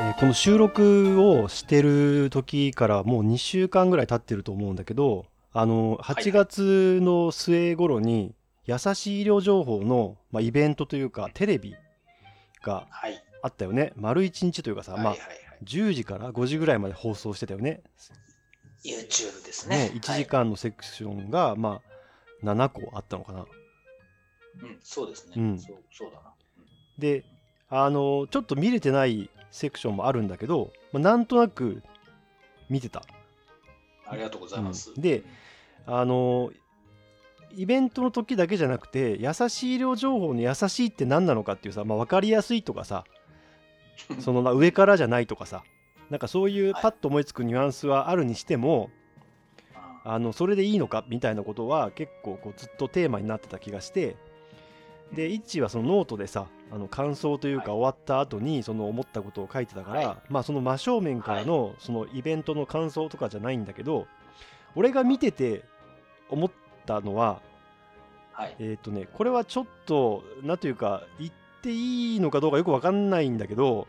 えーこの収録をしてる時からもう2週間ぐらい経ってると思うんだけどあの8月の末頃に優しい医療情報の、まあ、イベントというかテレビがはい。あったよね丸1日というかさ、まあはいはいはい。10時から5時ぐらいまで放送してたよね YouTube ですねね。1時間のセクションが、まあ7個あったのかなはい。うん、そうですね。うんそうそうだな。であのちょっと見れてないセクションもあるんだけど、まあ、なんとなく見てた。ありがとうございます。うん。であのイベントの時だけじゃなくて優しい医療情報の優しいって何なのかっていうさ、まあ、分かりやすいとかさ そのまあ上からじゃないとかさなんかそういうはい。パッと思いつくニュアンスはあるにしても、ああのそれでいいのかみたいなことは結構こうずっとテーマになってた気がしてで一はそのノートでさあの感想というかはい終わった後にその思ったことを書いてたから、はいまあその真正面からのそのイベントの感想とかじゃないんだけど俺が見てて思ったのははい。えっ、とねこれはちょっとなんというか言っていいのかどうかよくわかんないんだけど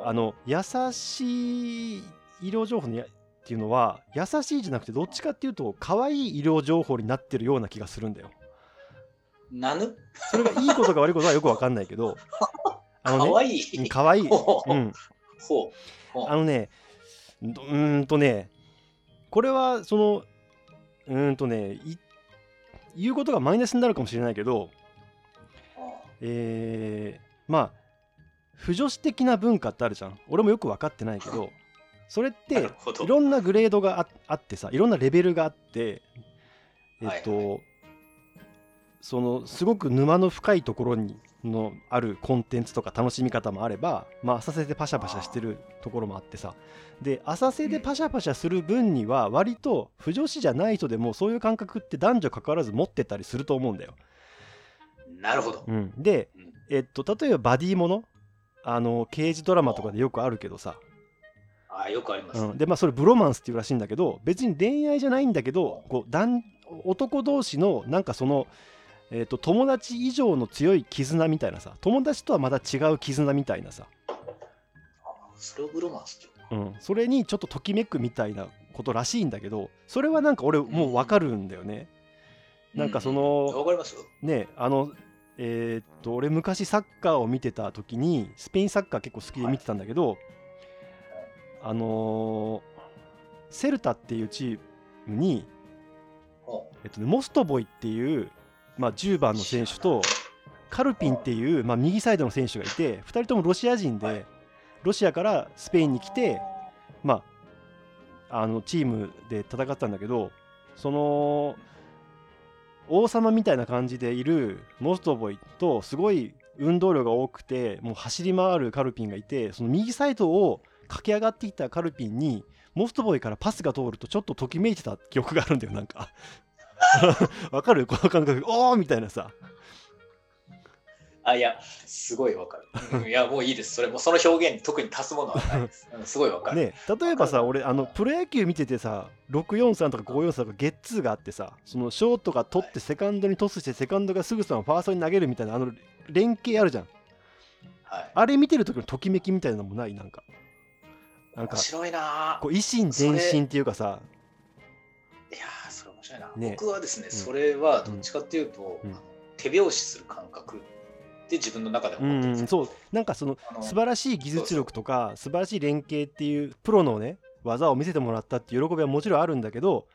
あの優しい医療情報のやっていうのは優しいじゃなくてどっちかっていうと可愛い医療情報になってるような気がするんだよ。なぬ？それがいいことか悪いことはよくわかんないけど あかのねわいい。うん可愛い。ほう。うん、ほう。あのねどうーんとねこれはそのうーんとねい言うことがマイナスになるかもしれないけどえーまあ不女子的な文化ってあるじゃん。俺もよく分かってないけどそれっなていろんなグレードがああってさいろんなレベルがあってえっと、はいはそのすごく沼の深いところにのあるコンテンツとか楽しみ方もあればまあ浅瀬でパシャパシャしてるところもあってさで浅瀬でパシャパシャする分には割と不女子じゃない人でもそういう感覚って男女関わらず持ってたりすると思うんだよ。なるほど。うん、でうんえっと、例えばバディものあの刑事ドラマとかでよくあるけどさ、あよくあります。うん、でまあそれブロマンスっていうらしいんだけど別に恋愛じゃないんだけどこう男男同士のなんかその、えっと友達以上の強い絆みたいなさ友達とはまた違う絆みたいなさ、あそれをブロマンスっていうん、それにちょっとときめくみたいなことらしいんだけどそれはなんか俺もう分かるんだよね。なんかその、わかりますよ。ねあのえーっと俺昔サッカーを見てた時にスペインサッカー結構好きで見てたんだけど、あのーセルタっていうチームに、ほえっとね、モストボイっていう、まあ、10番の選手とカルピンっていう、まあ、右サイドの選手がいて2人ともロシア人で、はい。ロシアからスペインに来て、まあ、あのチームで戦ったんだけどその王様みたいな感じでいるモストボイとすごい運動量が多くてもう走り回るカルピンがいてその右サイドを駆け上がってきたカルピンにモストボイからパスが通るとちょっとときめいてた記憶があるんだよなんか わかる？この感覚。おー！みたいなさ。あ、いや、すごいわかる。うんいや、もういいです。それもその表現に特に足すものはないです。うんすごいわかる。ね例えばさ俺あのプロ野球見ててさ643とか543とかゲッツーがあってさそのショートが取ってセカンドにトスしてセカンドがすぐさまファーストに投げるみたいなあの連携あるじゃん。はい。あれ見てる時のときめきみたいなのもない？なんか。なんか面白いな。こう維新伝心っていうかさ。いや白いな、ね。僕はですね、ん。それはどっちかっていうと、手拍子する感覚って自分の中でう思ってすよ。んそう。なんかその素晴らしい技術力とか素晴らしい連携っていうプロのね技を見せてもらったっていう喜びはもちろんあるんだけど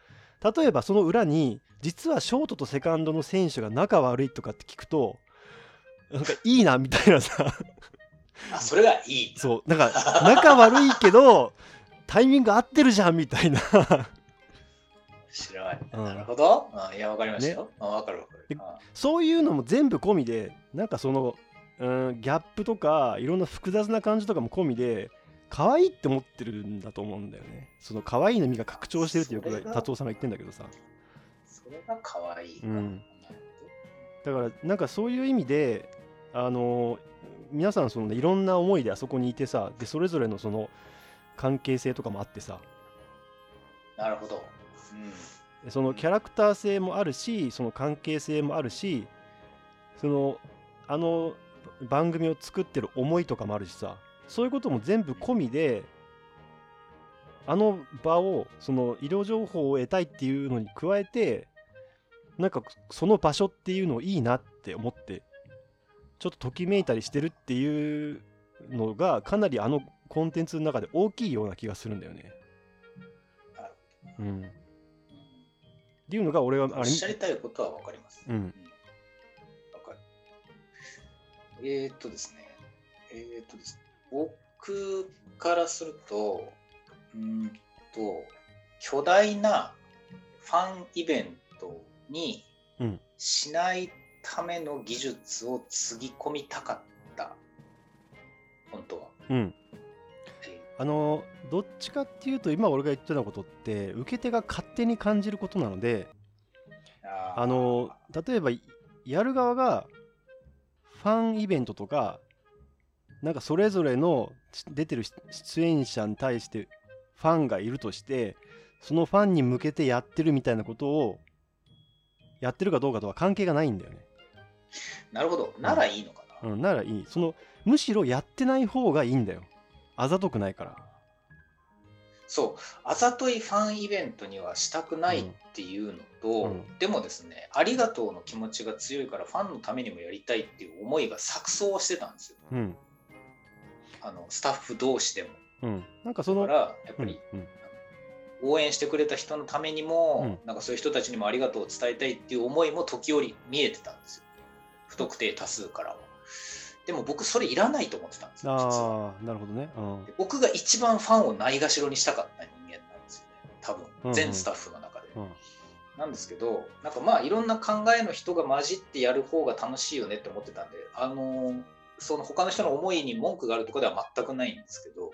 例えばその裏に実はショートとセカンドの選手が仲悪いとかって聞くとなんかいいなみたいなさ。あそれがいい。そう。なんか仲悪いけどタイミング合ってるじゃんみたいな白い。うんなるほど。あいや、わかりましたよ。あわかるわかるそういうのも全部込みでなんかそのうんギャップとかいろんな複雑な感じとかも込みで可愛いって思ってるんだと思うんだよねその可愛いの実が拡張してるってよく達夫さんが言ってんだけどさそれが可愛い。うんだからなんかそういう意味であの皆さんその、ね、いろんな思いであそこにいてさでそれぞれのその関係性とかもあってさなるほど。うん。そのキャラクター性もあるしその関係性もあるしそのあの番組を作ってる思いとかもあるしさそういうことも全部込みであの場をその医療情報を得たいっていうのに加えてなんかその場所っていうのをいいなって思ってちょっとときめいたりしてるっていうのがかなりあのコンテンツの中で大きいような気がするんだよね。うん。っていうのが俺はおっしゃりたいことは分かります。うん。わかる。えーっとですね。えーっとですね。僕からすると、うーんと、巨大なファンイベントにうんしないための技術をつぎ込みたかった。本当は。うん。えあのどっちかっていうと今俺が言ってたことって受け手が勝手に感じることなのであの例えばやる側がファンイベントとかなんかそれぞれの出てる出演者に対してファンがいるとしてそのファンに向けてやってるみたいなことをやってるかどうかとは関係がないんだよね。なるほど。ならいいのかな。うん、ならいいそのむしろやってない方がいいんだよあざとくないからそう、あざといファンイベントにはしたくないっていうのと、うんでもですね、ありがとうの気持ちが強いから、ファンのためにもやりたいっていう思いが錯綜してたんですよ。うんあのスタッフ同士でも。うんなんかそのだから、やっぱりうんうん応援してくれた人のためにも、うなんかそういう人たちにもありがとうを伝えたいっていう思いも時折見えてたんですよ。不特定多数からは。でも僕、それいらないと思ってたんですよ。ああなるほどねうんで僕が一番ファンをないがしろにしたかった人間なんですよね。多うんう分、ん全スタッフの中で。うんなんですけど、なんかまあいろんな考えの人が混じってやる方が楽しいよねって思ってたんで、あのーその他の人の思いに文句があるとかでは全くないんですけど、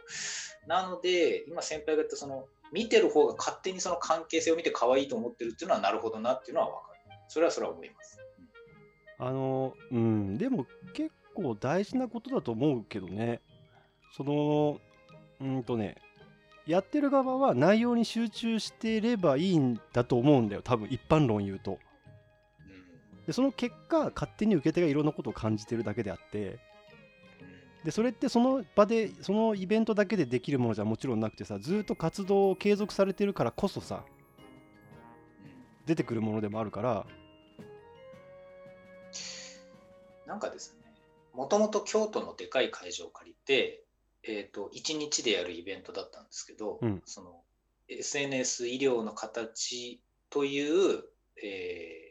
なので、今先輩が言ったその、見てる方が勝手にその関係性を見て可愛いと思ってるっていうのはなるほどなっていうのは分かる。それはそれは思います。あのうんでも結構大事なことだと思うけどね。そのうんとねやってる側は内容に集中していればいいんだと思うんだよ。多分一般論言うと。うん。でその結果勝手に受け手がいろんなことを感じてるだけであって。うん。でそれってその場でそのイベントだけでできるものじゃもちろんなくてさずっと活動を継続されてるからこそさうん。出てくるものでもあるから。なんかですね、もともと京都のでかい会場を借りて、えー、と1日でやるイベントだったんですけど、うん。その SNS 医療の形という、えー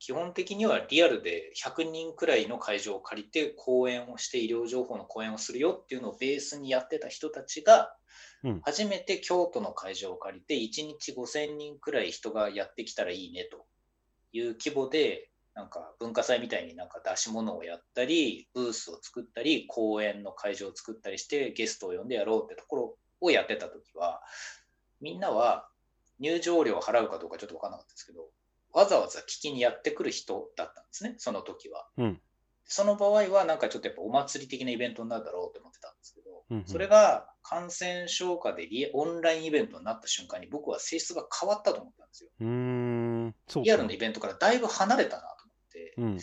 基本的にはリアルで100人くらいの会場を借りて講演をして医療情報の講演をするよっていうのをベースにやってた人たちが、うん。初めて京都の会場を借りて1日5000人くらい人がやってきたらいいねという規模でなんか文化祭みたいになんか出し物をやったり、ブースを作ったり、公演の会場を作ったりして、ゲストを呼んでやろうってところをやってた時は、みんなは入場料を払うかどうかちょっと分からなかったですけど、わざわざ聞きにやってくる人だったんですね、その時は。うんその場合は、なんかちょっとやっぱお祭り的なイベントになるだろうと思ってたんですけど、うんうんそれが感染症下でリオンラインイベントになった瞬間に僕は性質が変わったと思ったんですよ。うーんそうかリアルのイベントからだいぶ離れたなうん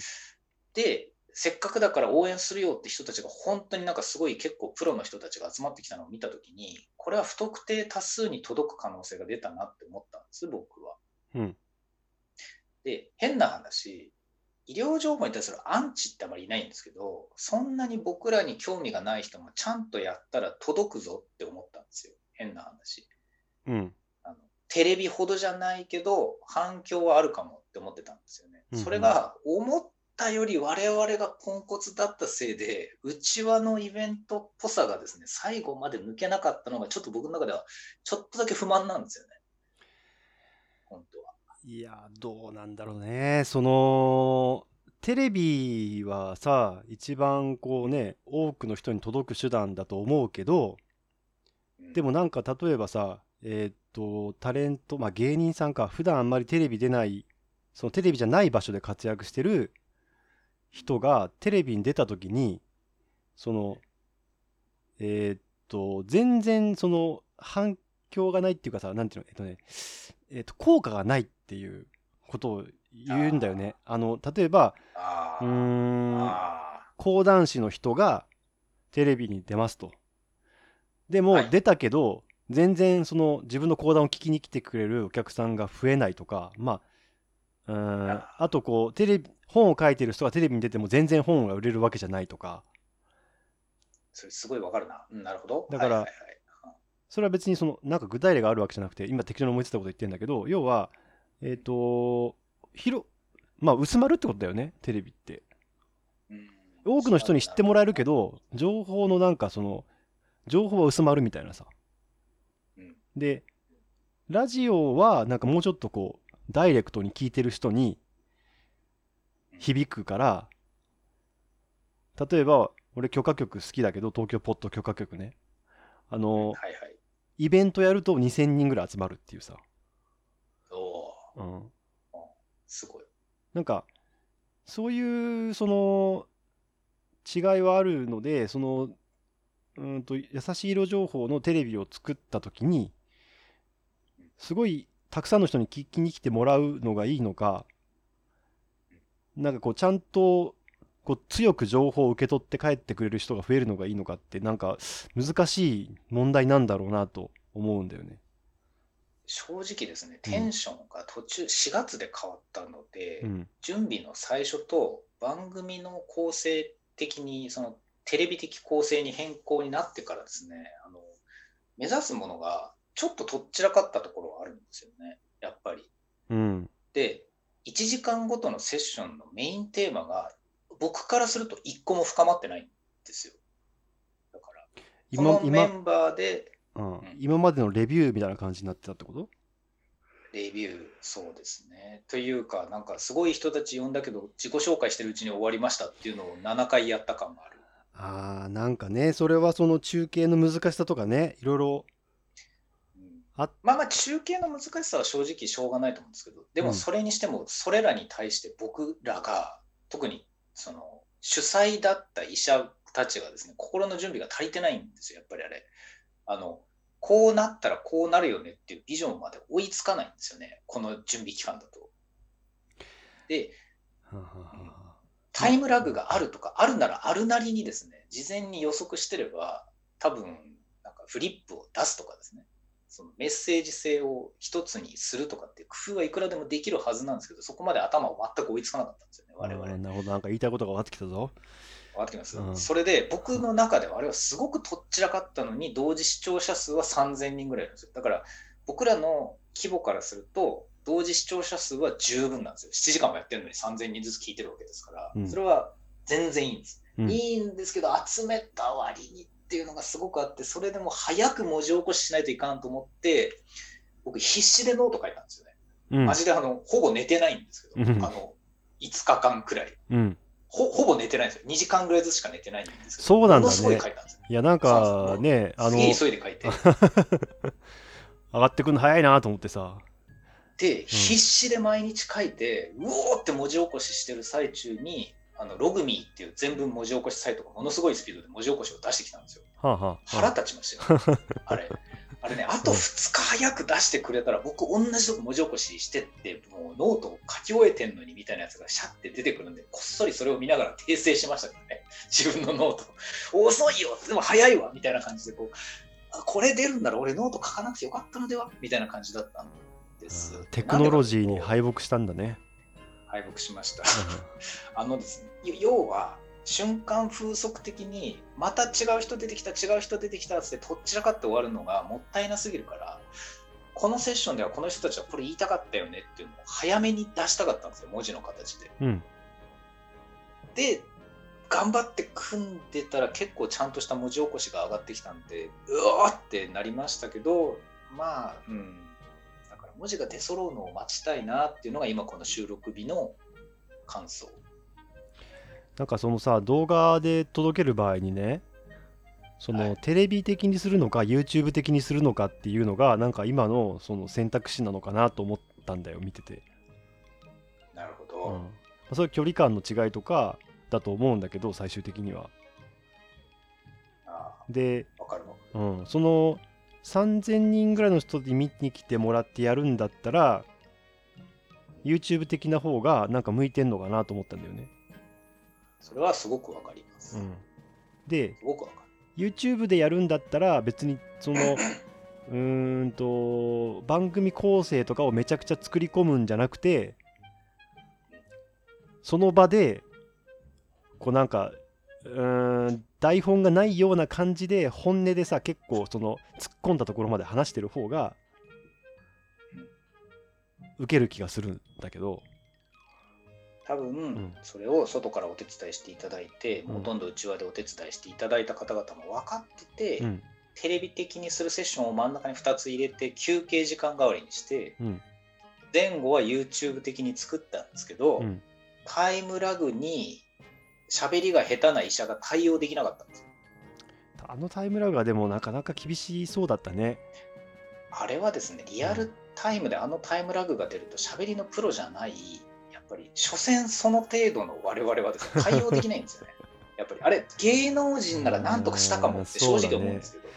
で、せっかくだから応援するよって人たちが本当になんかすごい結構プロの人たちが集まってきたのを見たときに、これは不特定多数に届く可能性が出たなって思ったんです、僕は。うんで、変な話、医療情報に対するアンチってあまりいないんですけど、そんなに僕らに興味がない人もちゃんとやったら届くぞって思ったんですよ。変な話。うんあのテレビほどじゃないけど反響はあるかもって思ってたんですよね。それが思ったより我々がポンコツだったせいで内輪のイベントっぽさがですね最後まで抜けなかったのがちょっと僕の中ではちょっとだけ不満なんですよね。本当は。いやどうなんだろうねそのテレビはさ一番こうね多くの人に届く手段だと思うけどうんでもなんか例えばさえーっとタレントまあ芸人さんか普段あんまりテレビ出ないそのテレビじゃない場所で活躍してる人がテレビに出た時にそのえーっと全然その反響がないっていうかさなんていうのえっとねえーっと効果がないっていうことを言うんだよね。あの例えばうんあ講談師の人がテレビに出ますと。でもはい。出たけど、全然その自分の講談を聞きに来てくれるお客さんが増えないとかまあうーんああとこうテレビ本を書いてる人がテレビに出ても全然本が売れるわけじゃないとか。それすごいわかるな。うん、なるほど。だからはいはいはい。それは別にそのなんか具体例があるわけじゃなくて今適当に思いついたこと言ってるんだけど要はえっ、と広まあ薄まるってことだよねテレビって。うん。多くの人に知ってもらえるけど情報のなんかその情報は薄まるみたいなさ。うん。でラジオはなんかもうちょっとこうダイレクトに聞いてる人に響くから例えば俺許可局好きだけど東京ポッド許可局ねあのはいはい。イベントやると2000人ぐらい集まるっていうさ、おおー、うん、すごい。なんかそういうその違いはあるのでそのうんと優しい色情報のテレビを作った時にすごいたくさんの人に聞きに来てもらうのがいいのかなんかこうちゃんとこう強く情報を受け取って帰ってくれる人が増えるのがいいのかってなんか難しい問題なんだろうなと思うんだよね。正直ですね、テンションが途中、4月で変わったので、うん準備の最初と番組の構成的に、そのテレビ的構成に変更になってからですね、あの目指すものがちょっととっちらかったところがあるんですよね、やっぱり。うんで、1時間ごとのセッションのメインテーマが、僕からすると1個も深まってないんですよ。だから、こ今のメ今,、ンバーでうん、今までのレビューみたいな感じになってたってこと？レビュー、そうですね。というか、なんかすごい人たち呼んだけど、自己紹介してるうちに終わりましたっていうのを7回やった感がある。ああなんかねそれはその中継の難しさとかねいろいろうんあまあまあ、中継の難しさは正直しょうがないと思うんですけど、でうんもそれにしても、それらに対して僕らが、特にその主催だった医者たちがですね、心の準備が足りてないんですよ、やっぱりあれ。あのこうなったらこうなるよねっていうビジョンまで追いつかないんですよね、この準備期間だと。で、タイムラグがあるとか、あるならあるなりにですね、事前に予測してれば、多分なんかフリップを出すとかですね、そのメッセージ性を一つにするとかっていう工夫はいくらでもできるはずなんですけど、そこまで頭を全く追いつかなかったんですよね、我々。なるほどなんか言いたいことが分かってきたぞ。分かってきます、うん。それで僕の中ではあれはすごくとっちらかったのに同時視聴者数は3000人ぐらいいるんですよ。だから僕らの規模からすると同時視聴者数は十分なんですよ。7時間もやってるのに3000人ずつ聞いてるわけですから、うん。それは全然いいんです、うん。いいんですけど集めた割にっていうのがすごくあってそれでも早く文字起こししないといかんと思って僕必死でノート書いたんですよねうんマジであのほぼ寝てないんですけど、うんあの5日間くらいうんほほぼ寝てないんですよ。2時間ぐらいずつしか寝てないんですけど。そうなんだねものすごい書いたんですよ。いやなんかねあの急いで書いて。上がってくるの早いなと思ってさで、必死で毎日書いて、うおーって文字起こししてる最中に、あの logmi っていう全文文字起こしサイトがものすごいスピードで文字起こしを出してきたんですよ。はあはあ腹立ちましたよ、あれ。あれね、あと2日早く出してくれたら、僕、同じとこ文字起こししてって、もうノートを書き終えてんのにみたいなやつがシャッて出てくるんで、こっそりそれを見ながら訂正しましたからね、自分の note。遅いよ、でも早いわみたいな感じでこう、あこれ出るんなら俺ノート書かなくてよかったのでは？みたいな感じだったんです。テクノロジーにい敗北したんだね敗北しました。あのですね、要は瞬間風速的にまた違う人出てきた違う人出てきたってとっちらかって終わるのがもったいなすぎるからこのセッションではこの人たちはこれ言いたかったよねっていうのを早めに出したかったんですよ文字の形で。うんで頑張って組んでたら結構ちゃんとした文字起こしが上がってきたんでうわーってなりましたけどまあうん文字が出揃うのを待ちたいなっていうのが今この収録日の感想。なんかそのさ動画で届ける場合にねその、はいテレビ的にするのか YouTube 的にするのかっていうのがなんか今のその選択肢なのかなと思ったんだよ見てて、なるほど。うんまあ、それは距離感の違いとかだと思うんだけど最終的にはあで、あ、わかるわ。うん、その3000人ぐらいの人に見に来てもらってやるんだったら YouTube 的な方がなんか向いてんのかなと思ったんだよね、それはすごくわかります。うん、ですごくわかる。YouTube でやるんだったら別にその うーんと番組構成とかをめちゃくちゃ作り込むんじゃなくてその場でこうなんかうーん台本がないような感じで本音でさ結構その突っ込んだところまで話してる方が受ける気がするんだけど。多分、ん。それを外からお手伝いしていただいて、うん。ほとんど内輪でお手伝いしていただいた方々も分かってて、うん。テレビ的にするセッションを真ん中に2つ入れて休憩時間代わりにしてうん。前後は YouTube 的に作ったんですけど、うん。タイムラグに喋りが下手な医者が対応できなかったんです。よあのタイムラグはでもなかなか厳しそうだったね。あれはですねリアルタイムであのタイムラグが出ると喋りのプロじゃないやっぱり所詮その程度の我々はですね 対応できないんですよね。やっぱりあれ芸能人なら何とかしたかもって正直思うんですけど、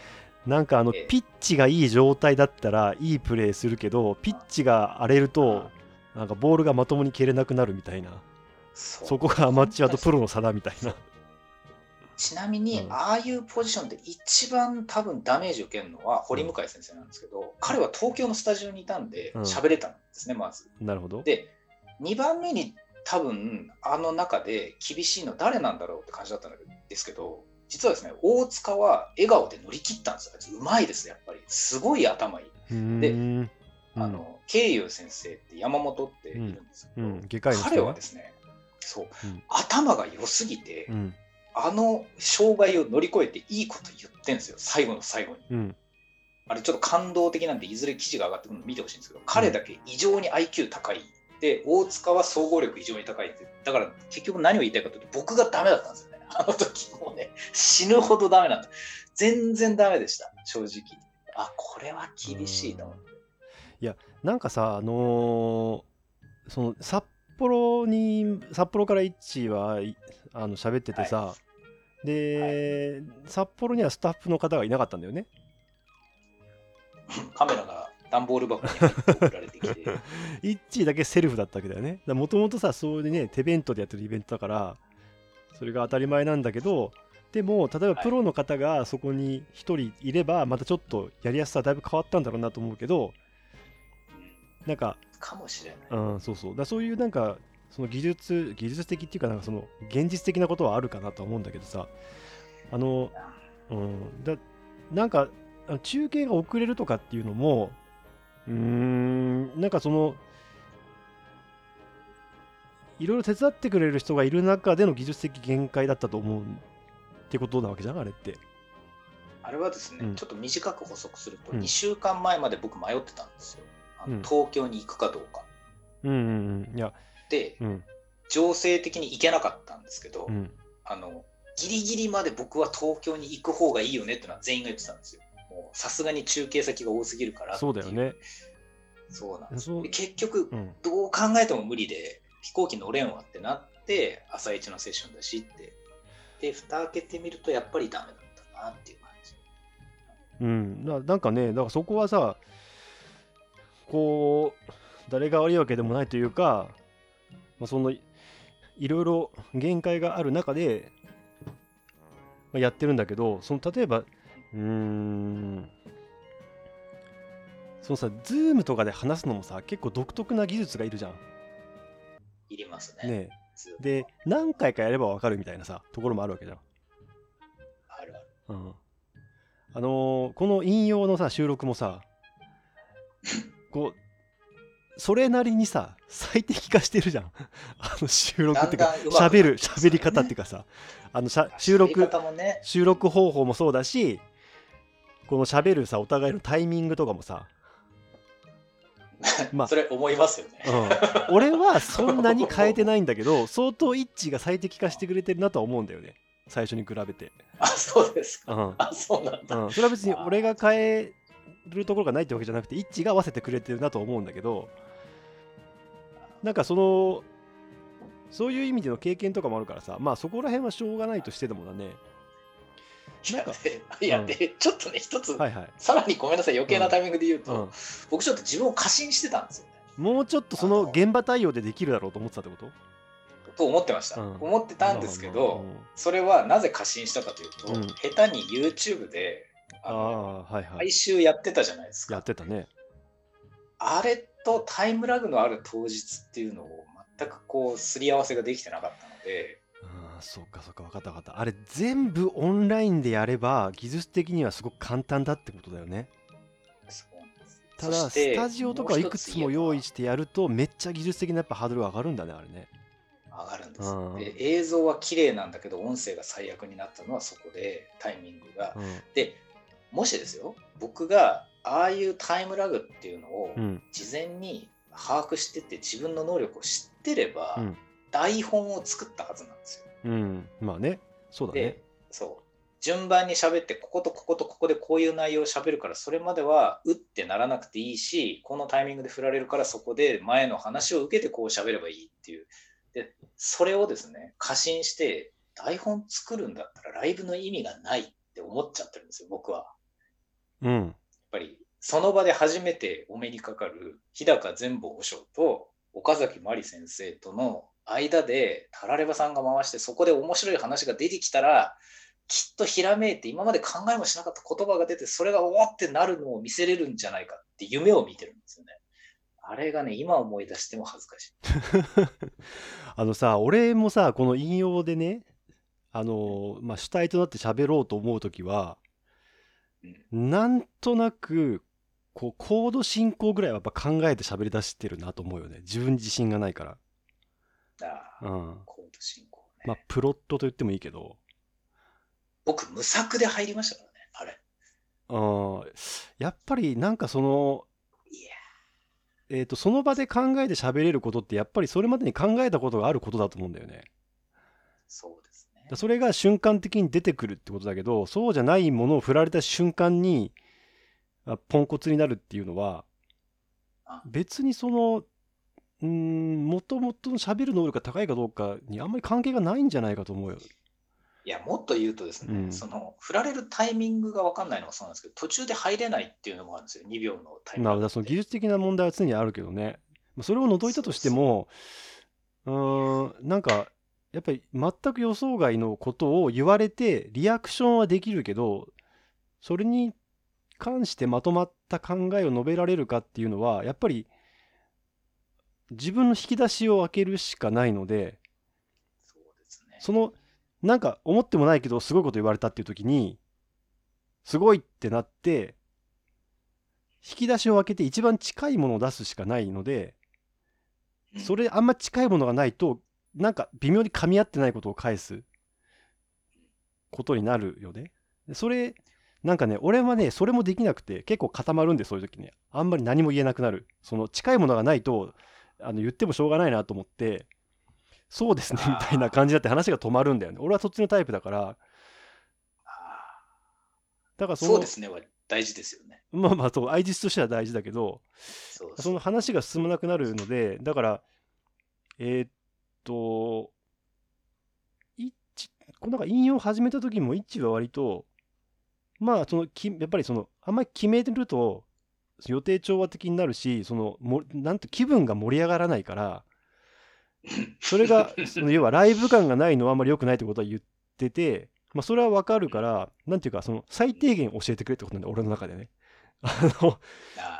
なんかあのええ。ピッチがいい状態だったらいいプレーするけどピッチが荒れるとなんかボールがまともに蹴れなくなるみたいなそそこがアマチュアとプロの差だみたいな。ちなみに、うん。ああいうポジションで一番多分ダメージを受けるのは堀向先生なんですけど、彼は東京のスタジオにいたんでうん。喋れたんですね、まず。なるほど。で2番目に多分あの中で厳しいの誰なんだろうって感じだったんですけど実はですね大塚は笑顔で乗り切ったんですよ。うまいですやっぱり。すごい頭いい、であの慶友先生って山本っているんですけど、うん。外科医の人彼はですねそう、うん。頭が良すぎて、うん。あの障害を乗り越えていいこと言ってんですよ。最後の最後に。うん。あれちょっと感動的なんでいずれ記事が上がってくるの見てほしいんですけど彼だけ異常に IQ 高いで大塚は総合力異常に高いだから結局何を言いたいかというと僕がダメだったんですよね。あの時もうね死ぬほどダメなんだ。全然ダメでした。正直。あこれは厳しいと思ってなんかさあのーその札幌に札幌から一致はいあの喋っててさ、で、札幌にはスタッフの方がいなかったんだよね。カメラが段ボール箱に送られてきて。一致だけセルフだったわけだよね。もともとさそういうね手弁当でやってるイベントだからそれが当たり前なんだけどでも例えばはい。プロの方がそこに1人いればまたちょっとやりやすさだいぶ変わったんだろうなと思うけどなんかかもしれない。うん、そうそう。だそういうなんかその技術技術的っていうかなんかその現実的なことはあるかなとは思うんだけどさ。あの、うん、だなんか中継が遅れるとかっていうのもうーんなんかそのいろいろ手伝ってくれる人がいる中での技術的限界だったと思うってことなわけじゃんあれって。あれはですね、うん。ちょっと短く補足すると、うん。2週間前まで僕迷ってたんですよ。東京に行くかどうか。うんうんうんいやで、うん情勢的に行けなかったんですけど、うんあのギリギリまで僕は東京に行く方がいいよねってのは全員が言ってたんですよ。もうさすがに中継先が多すぎるからそうだよね。そうなんです結局、うんどう考えても無理で、飛行機乗れんわってなって、朝一のセッションだしって。で、蓋開けてみると、やっぱりダメだったなっていう感じ。うん、ななんかね、だからそこはさ、こう、誰が悪いわけでもないというか、まあ、そのいいろいろ限界がある中で、まあ、やってるんだけど、その例えば、うーん、そのさ、ズームとかで話すのもさ、結構独特な技術がいるじゃん。いりますね。ねで、何回かやればわかるみたいなさ、ところもあるわけじゃん。あるある。うんあのーこの引用のさ収録もさそれなりにさ最適化してるじゃん。あの収録っていうかだんだん上手くなって喋る喋り方っていうかさ。あのしゃ収録ね、収録方法もそうだしこの喋るさお互いのタイミングとかもさ、まあそれ思いますよね。うん、俺はそんなに変えてないんだけど相当一致が最適化してくれてるなとは思うんだよね。最初に比べて、あ、そうですか。うん、あ、そうなんだ。うん、それは別に俺が変えるところがないってわけじゃなくて一致が合わせてくれてるなと思うんだけどなんかそのそういう意味での経験とかもあるからさまあそこら辺はしょうがないとしてでもだね。なんかで いやうん。で、ちょっとね、一つ、はいはい、さらにごめんなさい、余計なタイミングで言うと、うん、僕ちょっと自分を過信してたんですよね。もうちょっとその現場対応でできるだろうと思ってたってこと？と思ってました、うん。思ってたんですけど、うん。それはなぜ過信したかというと、うん。下手に YouTube でああはいはい。毎週やってたじゃないですか。やってたね。あれとタイムラグのある当日っていうのを全くこうすり合わせができてなかったので。ああそうかそうか分かった分かった。あれ全部オンラインでやれば技術的にはすごく簡単だってことだよね。ただスタジオとかいくつも用意してやるとめっちゃ技術的なやっぱハードルが上がるんだねあれね。上がるんです。うん。で映像は綺麗なんだけど音声が最悪になったのはそこでタイミングが。うん。でもしですよ僕がああいうタイムラグっていうのをうん。事前に把握してて自分の能力を知ってれば、うん。台本を作ったはずなんですよ。うん。まあね。そうだね。でそう。順番に喋ってこことこことここでこういう内容を喋るからそれまではうってならなくていいしこのタイミングで振られるからそこで前の話を受けてこう喋ればいいっていう。でそれをですね過信して台本作るんだったらライブの意味がないって思っちゃってるんですよ僕は。うんぱりその場で初めてお目にかかる日高全坊和尚と岡崎真理先生との間でタラレバさんが回してそこで面白い話が出てきたらきっとひらめいて今まで考えもしなかった言葉が出てそれがおわってなるのを見せれるんじゃないかって夢を見てるんですよね。あれがね今思い出しても恥ずかしい。あのさ俺もさこの引用でねあのまあ主体となって喋ろうと思う時はなんとなくこうコード進行ぐらいはやっぱ考えて喋り出してるなと思うよね。自分に自信がないから。ああうん。コード進行ね、まあプロットと言ってもいいけど。僕無作で入りましたからねあれ。うんやっぱりなんかそのいや。えー、とその場で考えて喋れることってやっぱりそれまでに考えたことがあることだと思うんだよね。そうそれが瞬間的に出てくるってことだけどそうじゃないものを振られた瞬間にあポンコツになるっていうのはあ。別にそのうーんもともとの喋る能力が高いかどうかにあんまり関係がないんじゃないかと思うよ。いや、もっと言うとですね、うん。その振られるタイミングが分かんないのがそうなんですけど、途中で入れないっていうのもあるんですよ、2秒のタイミングその技術的な問題は常にあるけどね。まあそれを除いたとしてもうーんなんかやっぱり全く予想外のことを言われてリアクションはできるけどそれに関してまとまった考えを述べられるかっていうのはやっぱり自分の引き出しを開けるしかないのでそうですね。そのなんか思ってもないけどすごいこと言われたっていう時にすごいってなって引き出しを開けて一番近いものを出すしかないのでうんそれあんま近いものがないとなんか微妙に噛み合ってないことを返すことになるよね。でそれなんかね俺はねそれもできなくて結構固まるんでそういう時に。あんまり何も言えなくなる。その近いものがないとあの言ってもしょうがないなと思ってそうですねみたいな感じだって話が止まるんだよね。俺はそっちのタイプだから。あだからそそうですねは大事ですよね。まあまあそう相実としては大事だけどその話が進まなくなるのでだからえーっと一こうなんか引用を始めた時も一致は割とまあそのきやっぱりそのあんまり決めてると予定調和的になるしそのもなんて気分が盛り上がらないからそれが その要はライブ感がないのはあんまり良くないってことは言ってて、まあ、それはわかるからなんていうかその最低限教えてくれってことなんだよ俺の中でね。あの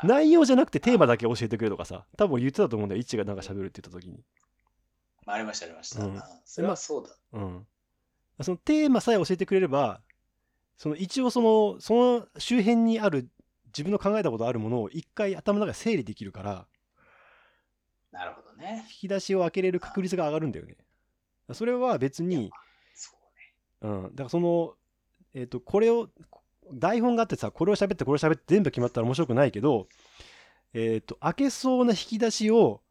内容じゃなくてテーマだけ教えてくれとかさ多分言ってたと思うんだよイッチがなんか喋るって言った時にありました、ありました。うんそれはそうだ。うんそのテーマさえ教えてくれればその一応そのその周辺にある自分の考えたことあるものを一回頭の中で整理できるからなるほどね。引き出しを開けれる確率が上がるんだよねそれは別にそうね。うん、だからその、えっ、と、これを、台本があってさ、これを喋って、これを喋って、全部決まったら面白くないけど、えっ、と、開けそうな引き出しを、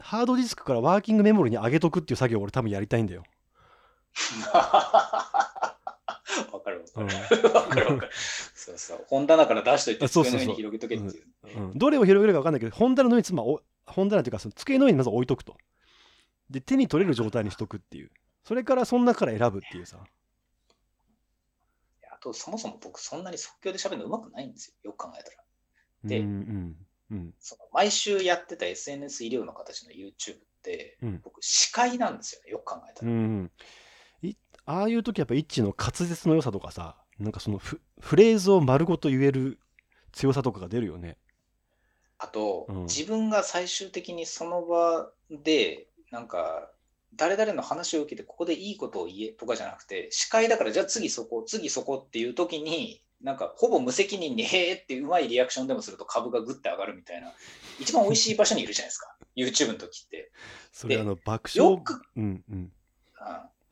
ハードディスクからワーキングメモリに上げとくっていう作業を俺多分やりたいんだよ。わかるうんわかる。わかるわかる。そうそう。本棚から出しといて、机の上に広げとけっていう。うん、どれを広げるか分かんないけど、本棚の上につまお本棚っていうか、その机の上にまず置いとくと。で、手に取れる状態にしとくっていう。それからその中から選ぶっていうさ。あと、そもそも僕、そんなに即興で喋るのうまくないんですよ。よく考えたら。でうんうんうん。その毎週やってた SNS 医療の形の YouTube っって、うん。僕、司会なんですよね、よく考えたら。うんいああいう時やっぱ一致の滑舌の良さとかさなんかそのフフレーズを丸ごと言える強さとかが出るよね。あと、うん。自分が最終的にその場で、なんか、誰々の話を受けて、ここでいいことを言えとかじゃなくて、司会だから、じゃあ次そこ、次そこっていう時に、なんか、ほぼ無責任に、へーってうまいリアクションでもすると株がグッて上がるみたいな、一番美味しい場所にいるじゃないですか、YouTube の時って。でそれあの爆笑？よくうんうん。うん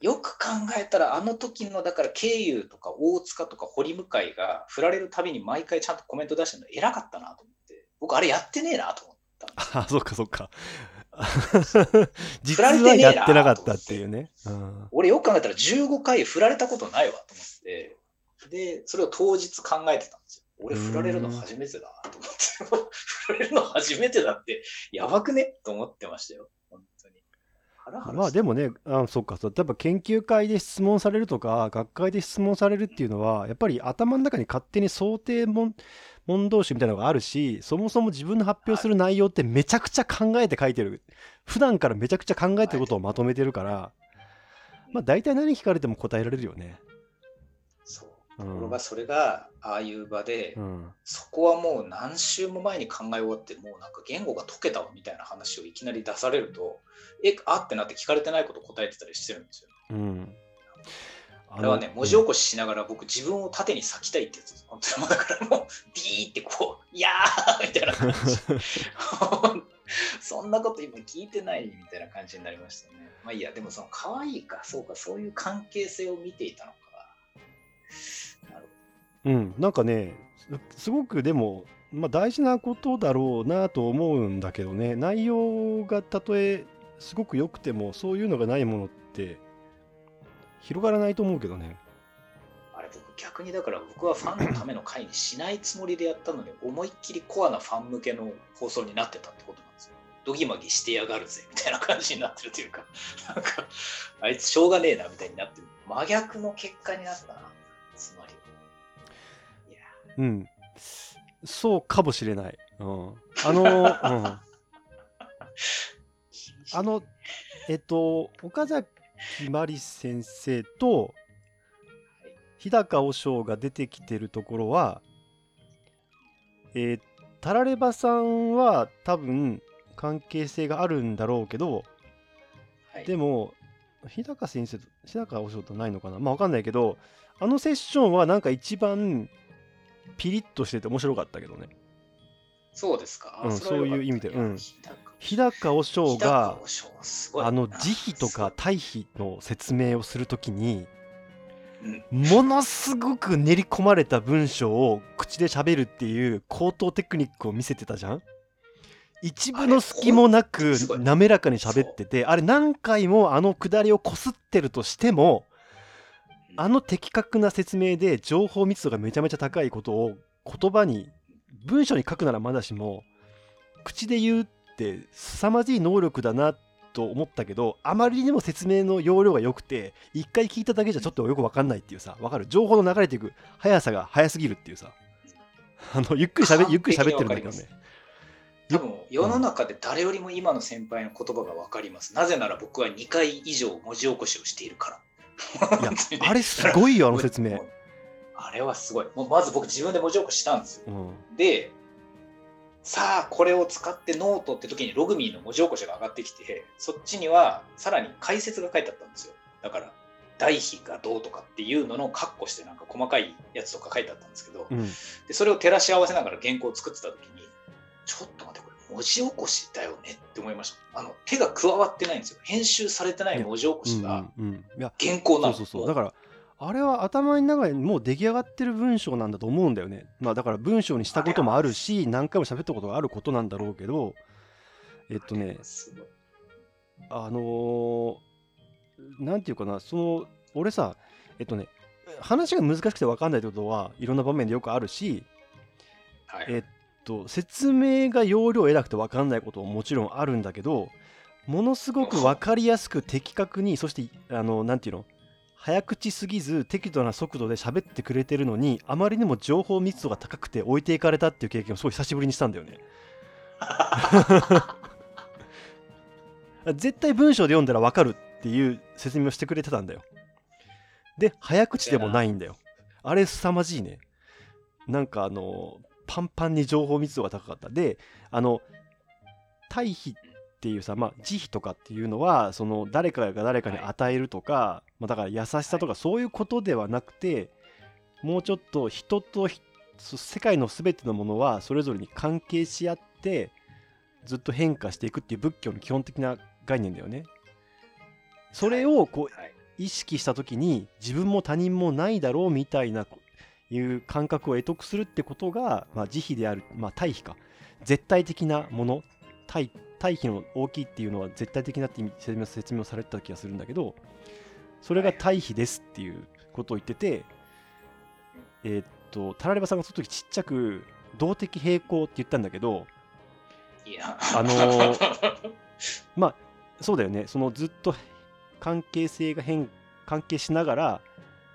よく考えたら、あの時の、だから、経由とか大塚とか堀向井が振られるたびに毎回ちゃんとコメント出してるの偉かったなと思って、僕、あれやってねえなと思った。あそっかそっか。振実はやってなかったっていうね、うん、俺よく考えたら15回振られたことないわと思って、で、それを当日考えてたんですよ。俺振られるの初めてだなと思って、振られるの初めてだって、やばくね？と思ってましたよ。本当に。ハラハラまあでもねあそっかそう例えば研究会で質問されるとか学会で質問されるっていうのはやっぱり頭の中に勝手に想定問問答集みたいなのがあるしそもそも自分の発表する内容ってめちゃくちゃ考えて書いてる普段からめちゃくちゃ考えてることをまとめてるからまあ大体何聞かれても答えられるよね。ところがそれが、ああいう場で、うんそこはもう何週も前に考え終わって、もうなんか言語が解けたわみたいな話をいきなり出されると、え、あってなって聞かれてないこと答えてたりしてるんですよ。うんあれはね、文字起こししながら僕自分を縦に裂きたいってやつです。本当にもうだからもう、ビーってこう、いやーみたいな感じ。そんなこと今聞いてないみたいな感じになりましたね。まあいいや、でもその可愛いか、そうか、そういう関係性を見ていたのか。うん、なんかねすごくでも、まあ、大事なことだろうなと思うんだけどね内容がたとえすごく良くてもそういうのがないものって広がらないと思うけどねあれ僕逆にだから僕はファンのための会にしないつもりでやったのに思いっきりコアなファン向けの放送になってたってことなんですよ。ドギマギしてやがるぜみたいな感じになってるというか、なんか、あいつしょうがねえなみたいになってる。真逆の結果になったな、つまり。うん。そうかもしれない、うん、あの、うん、あのえっと岡崎まり先生と日高和尚が出てきてるところはえータラレバさんは多分関係性があるんだろうけどはい、でも日高先生と日高和尚とないのかな？まあわかんないけどあのセッションはなんか一番ピリッとしてて面白かったけどね。そうですか？うんそういう意味で。うん。日高和尚があの慈悲とか対比の説明をするときにうん。ものすごく練り込まれた文章を口で喋るっていう高等テクニックを見せてたじゃん？一部の隙もなく滑らかに喋っててあれ何回もあの下りをこすってるとしてもあの的確な説明で情報密度がめちゃめちゃ高いことを言葉に文章に書くならまだしも口で言うって凄まじい能力だなと思ったけどあまりにも説明の容量が良くて一回聞いただけじゃちょっとよく分かんないっていうさ分かる？情報の流れていく速さが速すぎるっていうさあのゆっくりしゃべゆっくり喋ってるんだけどね多分世の中で誰よりも今の先輩の言葉が分かります。なぜなら僕は2回以上文字起こしをしているから。いや あれすごいよあの説明あれはすごい。もうまず僕自分で文字起こししたんですよ。うんで、さあこれを使ってノートって時にログミーの文字起こしが上がってきて、そっちにはさらに解説が書いてあったんですよ。だから、代比がどうとかっていうののカッコしてなんか細かいやつとか書いてあったんですけど、うんでそれを照らし合わせながら原稿を作ってた時に、ちょっと待って、文字起こしだよねって思いました。あの手が加わってないんですよ。編集されてない文字起こしが原稿なの。そうそうそうだからあれは頭の中にもう出来上がってる文章なんだと思うんだよねまあだから文章にしたこともあるし何回も喋ったことがあることなんだろうけどえっとねあのーなんていうかなその俺さえっとね話が難しくて分かんないってことはいろんな場面でよくあるしはいえっと説明が要領偉くて分かんないことももちろんあるんだけどものすごく分かりやすく的確にそしてあのなんていうの早口すぎず適度な速度で喋ってくれてるのにあまりにも情報密度が高くて置いていかれたっていう経験をすごい久しぶりにしたんだよね。絶対文章で読んだら分かるっていう説明をしてくれてたんだよ。で早口でもないんだよ。あれ凄まじいね。なんかあのパンパンに情報密度が高かった。であの対比っていうさ、まあ、慈悲とかっていうのはその誰かが誰かに与えるとか、まあ、だから優しさとかそういうことではなくて、もうちょっと人とひ世界の全てのものはそれぞれに関係し合ってずっと変化していくっていう仏教の基本的な概念だよね。それをこうはい。意識した時に自分も他人もないだろうみたいなこいう感覚を得得するってことが、まあ、慈悲である、まあ、対比か。絶対的なもの対対比の大きいっていうのは絶対的なって説明説明をされてた気がするんだけどそれが対比ですっていうことを言っててえーっとタラレバさんがその時ちっちゃく動的平衡って言ったんだけどいや、あのー まあそうだよね。そのずっと関係性が変関係しながら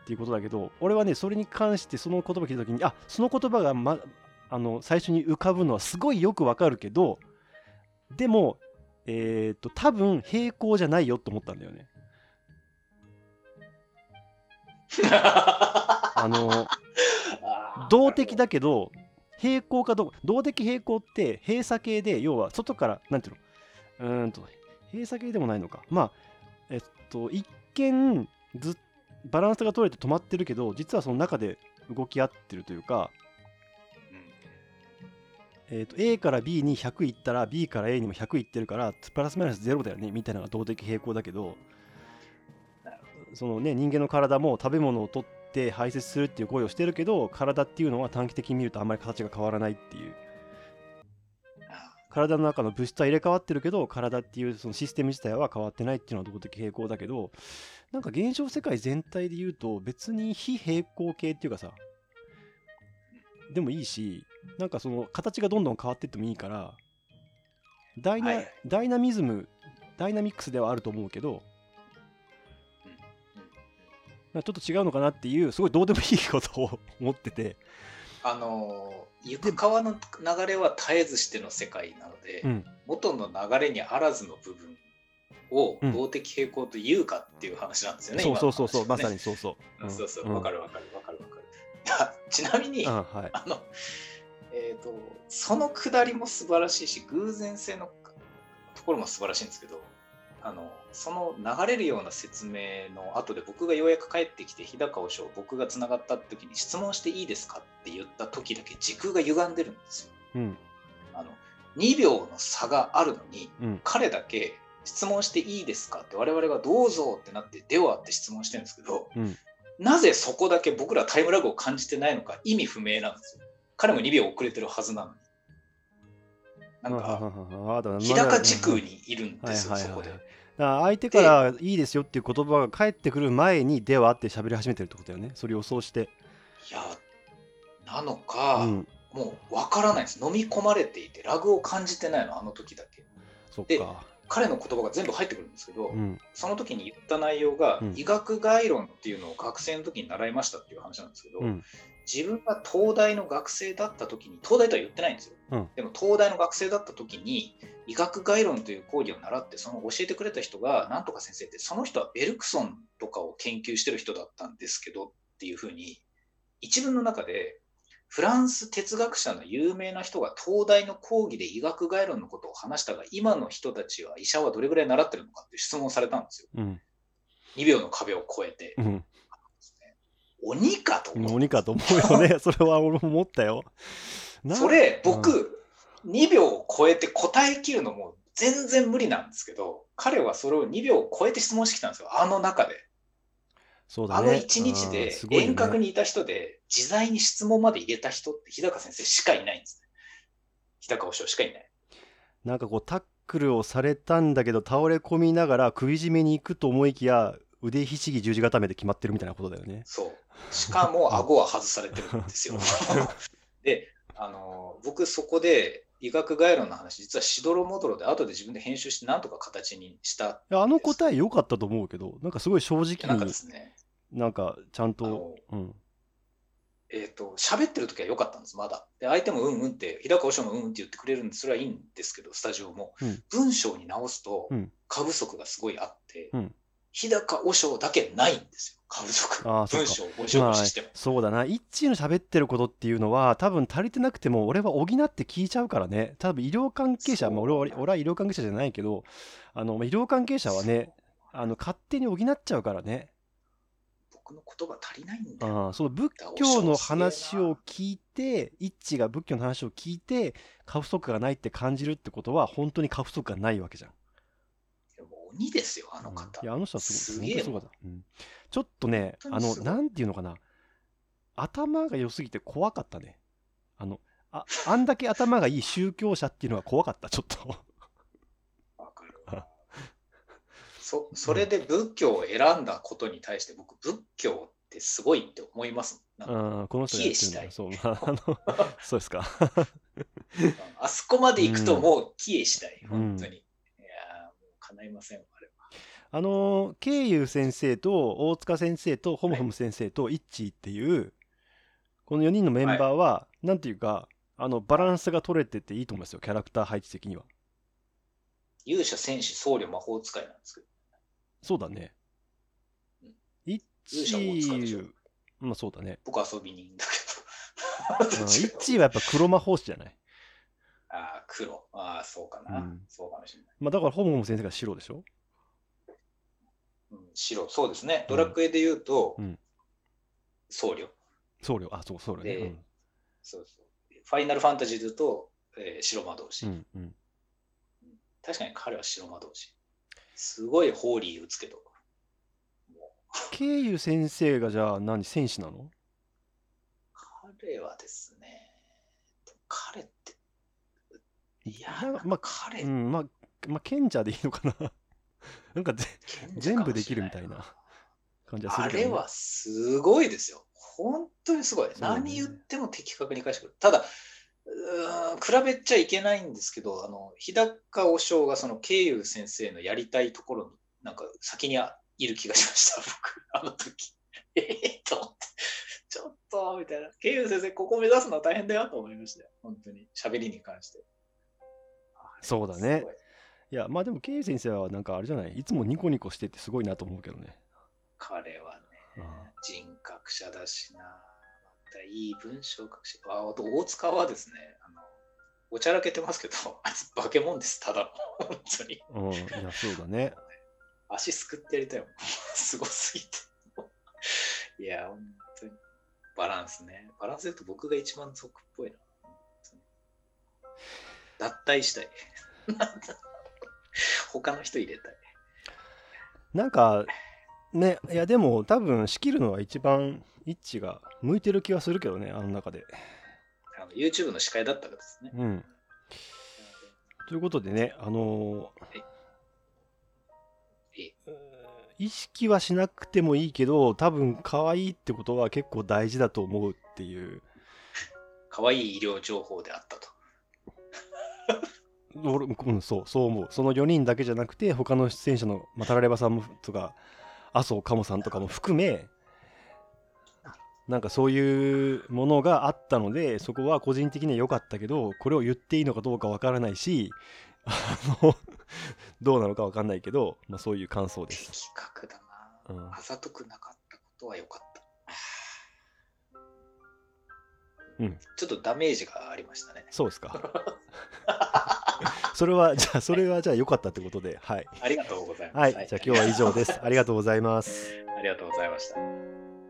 っていうことだけど俺はねそれに関してその言葉聞いた時にあその言葉が、ま、あの最初に浮かぶのはすごいよくわかるけどでもえっ、と多分平行じゃないよと思ったんだよね。あの動的だけど平行かどうか動的平行って閉鎖系で要は外からなんていうの？うーんと閉鎖系でもないのか。まあえっと一見ずバランスが取れて止まってるけど実はその中で動き合ってるというか、えっと A から B に100いったら B から A にも100いってるからプラスマイナス0だよねみたいなのが動的平行だけどそのね人間の体も食べ物を取って排泄するっていう行為をしてるけど体っていうのは短期的に見るとあんまり形が変わらないっていう体の中の物質は入れ替わってるけど体っていうそのシステム自体は変わってないっていうのは動的平衡だけどなんか現象世界全体で言うと別に非平衡系っていうかさでもいいしなんかその形がどんどん変わってってもいいからダイナ,、はい。ダイナミズムダイナミックスではあると思うけどちょっと違うのかなっていうすごいどうでもいいことを思ってて、あの行く川の流れは絶えずしての世界なので、うん、元の流れにあらずの部分をうん動的平衡というかっていう話なんですよね。そうそうそうそう、まさに。にそうそう、うんそうそう、んわかるわかるわかるわかる。あ ちなみに、あはいあの、えっ、と、そのくだりも素晴らしいし、偶然性のところも素晴らしいんですけど、あの、その流れるような説明の後で僕がようやく帰ってきて、日高和尚、僕がつながった時に質問していいですかって言った時だけ時空が歪んでるんですよ。うんあの、2秒の差があるのに、うん彼だけ質問していいですかって我々がどうぞってなって、ではって質問してるんですけど、うんなぜそこだけ僕らタイムラグを感じてないのか意味不明なんですよ。彼も2秒遅れてるはずなのに。なんか、か日高地区にいるんですよ、そこで。だ相手からいいですよっていう言葉が返ってくる前にではって喋り始めてるってことだよね。それを予想して、いや、なのか、うん、もう分からないです。飲み込まれていて、ラグを感じてないの、あの時だけ。でそっか。彼の言葉が全部入ってくるんですけど、うん。その時に言った内容が、うん。医学概論っていうのを学生の時に習いましたっていう話なんですけど、うん自分が東大の学生だった時に、東大とは言ってないんですよ。うんでも東大の学生だった時に、医学概論という講義を習って、その教えてくれた人が、なんとか先生って、その人はベルクソンとかを研究してる人だったんですけどっていうふうに、一文の中で、フランス哲学者の有名な人が東大の講義で医学概論のことを話したが、今の人たちは医者はどれぐらい習ってるのかっていう質問をされたんですよ。うん2秒の壁を越えて。うん鬼かと思って。鬼かと思うよね それは俺も思ったよなそれ、僕、うん2秒を超えて答えきるのも全然無理なんですけど、彼はそれを2秒を超えて質問してきたんですよ、あの中で。あそうだねの1日うんで遠隔にいた人で、自在に質問まで入れた人って日高先生しかいないんですね。日高和尚しかいない。なんかこうタックルをされたんだけど倒れ込みながら首絞めに行くと思いきや腕ひしぎ十字固めで決まってるみたいなことだよねそう。しかも顎は外されてるんですよ。で、あの、僕そこで医学概論の話、実はしどろもどろで後で自分で編集してなんとか形にした。あの答え良かったと思うけどなんかすごい正なんか直にですね、なんかちゃんあとのうんえっ、と、喋ってる時は良かったんです、まだ。で、相手もうんうんって、日高和尚もうんうんって言ってくれるんで、それはいいんですけど、スタジオも。うん文章に直すとうん、過不足がすごいあって、うん日高和尚だけないんですよ、過不足。ああそうか。文章を文章としても。そうだな。イッチーの喋ってることっていうのは多分足りてなくても俺は補って聞いちゃうからね。多分医療関係者、まあ、俺は俺は医療関係者じゃないけどあのまあ医療関係者はねあの勝手に補っちゃうからね。僕の言葉足りないんだよ。ああその仏教の話を聞いてイッチが仏教の話を聞いて過不足がないって感じるってことは本当に過不足がないわけじゃん鬼ですよ、あの方。いやあの人はすごいすごかった、うん。ちょっとねあのなんていうのかな。頭が良すぎて怖かったね。あのああんだけ頭がいい宗教者っていうのが怖かった。ちょっと。わかるわ。そそれで仏教を選んだことに対して僕仏教ってすごいって思いますなんかうんこの人がやってるんそう,、まあ、あの そうですか。あそこまで行くとうんもう帰依したい、うん。本当に。叶いません、あれは。あの慶友先生と大塚先生とホムホム先生とイッチーっていうこの4人のメンバーは、なんていうかあのバランスが取れてていいと思いますよキャラクター配置的には。勇者、戦士、僧侶、魔法使いなんですけど。そうだね。うん。イッチーまあそうだね。僕遊び人だけど。ッチーはやっぱ黒魔法師じゃない？ああ、黒。ああ、そうかな、うんそうかもしれない。まあだからホムホム先生が白でしょ？うん、白、そうですね。ドラクエで言うと、うん僧侶。僧侶あそう僧侶ねでそうそう。ファイナルファンタジーで言うと、えー白魔導士、うんうんうん確かに彼は白魔導士。すごいホーリー打つけど。もう慶友先生がじゃあ何？戦士なの？彼はですね、彼いやな、まあ彼、うんまあまあ賢者でいいのかな なんか全部できるみたいな感じはすあるけど、ね、れはすごいですよ。本当にすごい。何言っても的確に返してくる。ただ、うーん比べちゃいけないんですけど、あの日高和尚がその慶友先生のやりたいところに、なんか先にいる気がしました、僕、あの時。えって、ちょっと、みたいな。慶友先生、ここ目指すのは大変だよと思いましたよ。本当に。喋りに関して。そうだねいいやまあでも慶友先生はなんかあれじゃない？いつもニコニコしててすごいなと思うけどね彼はねあ、人格者だしな、またいい文章を書くし、ああと大塚はですね、あのおちゃらけてますけど、あいつ化け物です、ただの。本当に。うんいやそうだね 足すくってやりたいもん。すごすぎて。いや、本当に。バランスね。バランスで言うと僕が一番俗っぽいな。脱退したい。他の人入れたい。なんかねいやでも多分仕切るのは一番一致が向いてる気がするけどねあの中であの YouTube の司会だったからですね。うんということでねあのいい意識はしなくてもいいけど多分可愛いってことは結構大事だと思うっていう 可愛い医療情報であったと。俺うん、そうそう思うその4人だけじゃなくて他の出演者の、まあ、タラレバさんもとか麻生カモさんとかも含めなんかそういうものがあったのでそこは個人的には良かったけどこれを言っていいのかどうかわからないしあのどうなのかわかんないけど、まあ、そういう感想です。的確だな。うんあざとくなかったことは良かった。うんちょっとダメージがありましたね。そうですか。それはじゃあそれはじゃあ良かったってことではい。ありがとうございます。はい、じゃあ今日は以上です。ありがとうございます。ありがとうございました。